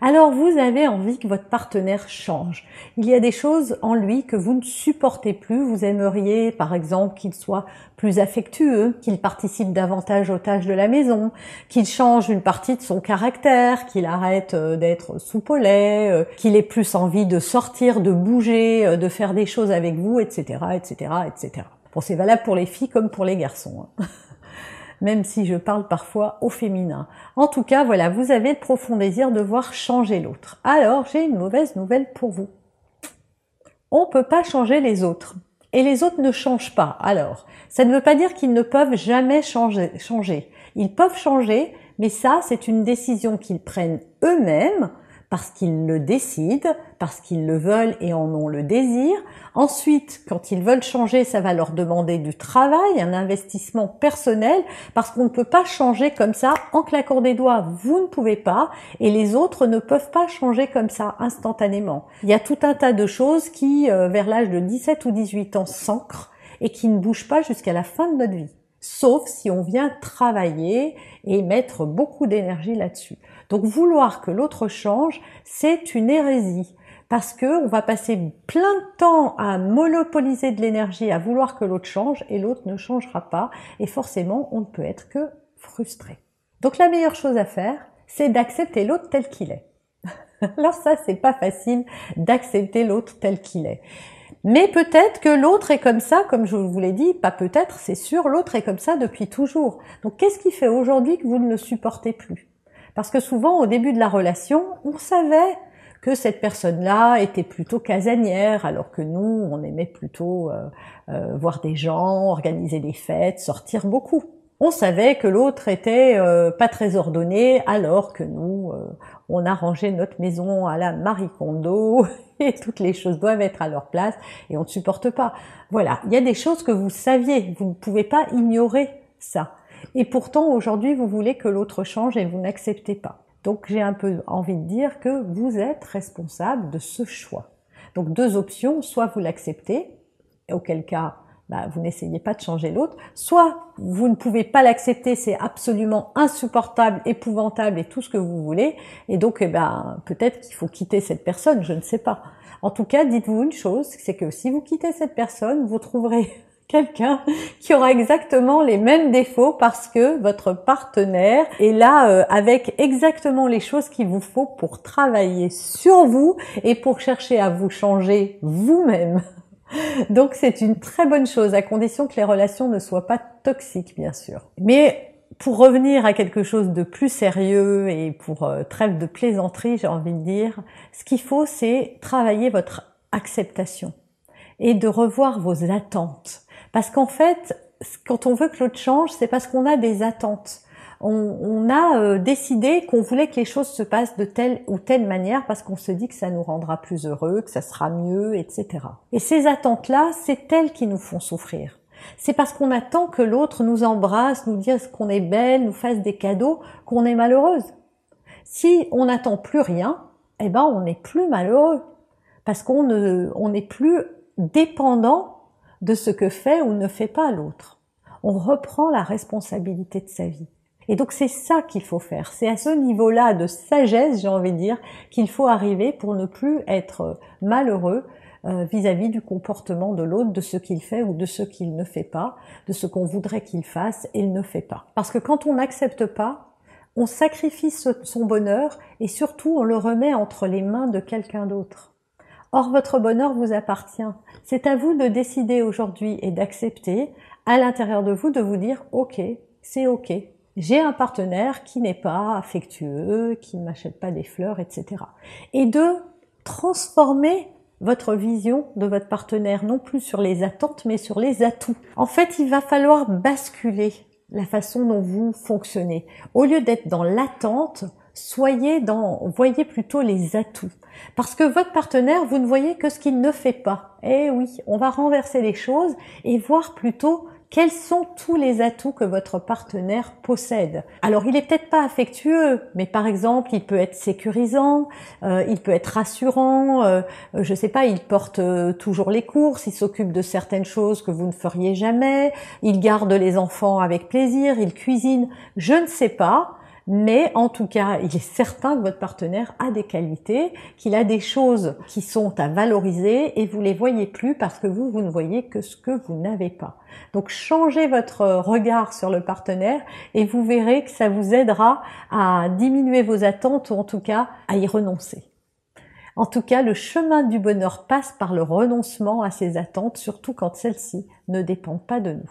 Alors vous avez envie que votre partenaire change. Il y a des choses en lui que vous ne supportez plus. Vous aimeriez par exemple qu'il soit plus affectueux, qu'il participe davantage aux tâches de la maison, qu'il change une partie de son caractère, qu'il arrête euh, d'être soupolé, euh, qu'il ait plus envie de sortir, de bouger, euh, de faire des choses avec vous, etc., etc., etc. Bon, c'est valable pour les filles comme pour les garçons. Hein. même si je parle parfois au féminin. En tout cas, voilà, vous avez le profond désir de voir changer l'autre. Alors, j'ai une mauvaise nouvelle pour vous. On peut pas changer les autres. Et les autres ne changent pas. Alors, ça ne veut pas dire qu'ils ne peuvent jamais changer. Ils peuvent changer, mais ça, c'est une décision qu'ils prennent eux-mêmes parce qu'ils le décident, parce qu'ils le veulent et en ont le désir. Ensuite, quand ils veulent changer, ça va leur demander du travail, un investissement personnel, parce qu'on ne peut pas changer comme ça en claquant des doigts. Vous ne pouvez pas, et les autres ne peuvent pas changer comme ça instantanément. Il y a tout un tas de choses qui, euh, vers l'âge de 17 ou 18 ans, s'ancrent et qui ne bougent pas jusqu'à la fin de notre vie sauf si on vient travailler et mettre beaucoup d'énergie là-dessus. Donc vouloir que l'autre change, c'est une hérésie parce que on va passer plein de temps à monopoliser de l'énergie, à vouloir que l'autre change et l'autre ne changera pas et forcément on ne peut être que frustré. Donc la meilleure chose à faire, c'est d'accepter l'autre tel qu'il est. Alors ça, c'est pas facile d'accepter l'autre tel qu'il est. Mais peut-être que l'autre est comme ça, comme je vous l'ai dit, pas peut-être, c'est sûr, l'autre est comme ça depuis toujours. Donc qu'est-ce qui fait aujourd'hui que vous ne le supportez plus? Parce que souvent, au début de la relation, on savait que cette personne-là était plutôt casanière, alors que nous, on aimait plutôt euh, euh, voir des gens, organiser des fêtes, sortir beaucoup. On savait que l'autre était euh, pas très ordonné, alors que nous, on a rangé notre maison à la Marie Kondo et toutes les choses doivent être à leur place et on ne supporte pas. Voilà, il y a des choses que vous saviez, vous ne pouvez pas ignorer ça. Et pourtant aujourd'hui vous voulez que l'autre change et vous n'acceptez pas. Donc j'ai un peu envie de dire que vous êtes responsable de ce choix. Donc deux options, soit vous l'acceptez, auquel cas bah, vous n'essayez pas de changer l'autre, soit vous ne pouvez pas l'accepter, c'est absolument insupportable, épouvantable et tout ce que vous voulez, et donc eh ben, peut-être qu'il faut quitter cette personne, je ne sais pas. En tout cas, dites-vous une chose, c'est que si vous quittez cette personne, vous trouverez quelqu'un qui aura exactement les mêmes défauts parce que votre partenaire est là euh, avec exactement les choses qu'il vous faut pour travailler sur vous et pour chercher à vous changer vous-même. Donc c'est une très bonne chose, à condition que les relations ne soient pas toxiques, bien sûr. Mais pour revenir à quelque chose de plus sérieux et pour euh, trêve de plaisanterie, j'ai envie de dire, ce qu'il faut, c'est travailler votre acceptation et de revoir vos attentes. Parce qu'en fait, quand on veut que l'autre change, c'est parce qu'on a des attentes on, a euh, décidé qu'on voulait que les choses se passent de telle ou telle manière parce qu'on se dit que ça nous rendra plus heureux, que ça sera mieux, etc. Et ces attentes-là, c'est elles qui nous font souffrir. C'est parce qu'on attend que l'autre nous embrasse, nous dise qu'on est belle, nous fasse des cadeaux, qu'on est malheureuse. Si on n'attend plus rien, eh ben on n'est plus malheureux parce qu'on ne, on n'est plus dépendant de ce que fait ou ne fait pas l'autre. On reprend la responsabilité de sa vie. Et donc c'est ça qu'il faut faire. C'est à ce niveau-là de sagesse, j'ai envie de dire, qu'il faut arriver pour ne plus être malheureux euh, vis-à-vis du comportement de l'autre, de ce qu'il fait ou de ce qu'il ne fait pas, de ce qu'on voudrait qu'il fasse et il ne fait pas. Parce que quand on n'accepte pas, on sacrifie son bonheur et surtout on le remet entre les mains de quelqu'un d'autre. Or, votre bonheur vous appartient. C'est à vous de décider aujourd'hui et d'accepter à l'intérieur de vous de vous dire, OK, c'est OK, j'ai un partenaire qui n'est pas affectueux, qui ne m'achète pas des fleurs, etc. Et de transformer votre vision de votre partenaire, non plus sur les attentes, mais sur les atouts. En fait, il va falloir basculer la façon dont vous fonctionnez. Au lieu d'être dans l'attente, soyez dans, voyez plutôt les atouts. Parce que votre partenaire, vous ne voyez que ce qu'il ne fait pas. Eh oui, on va renverser les choses et voir plutôt quels sont tous les atouts que votre partenaire possède? Alors, il est peut-être pas affectueux, mais par exemple, il peut être sécurisant, euh, il peut être rassurant, euh, je sais pas, il porte euh, toujours les courses, il s'occupe de certaines choses que vous ne feriez jamais, il garde les enfants avec plaisir, il cuisine, je ne sais pas. Mais en tout cas, il est certain que votre partenaire a des qualités, qu'il a des choses qui sont à valoriser et vous les voyez plus parce que vous, vous ne voyez que ce que vous n'avez pas. Donc changez votre regard sur le partenaire et vous verrez que ça vous aidera à diminuer vos attentes ou en tout cas à y renoncer. En tout cas, le chemin du bonheur passe par le renoncement à ces attentes, surtout quand celles-ci ne dépendent pas de nous.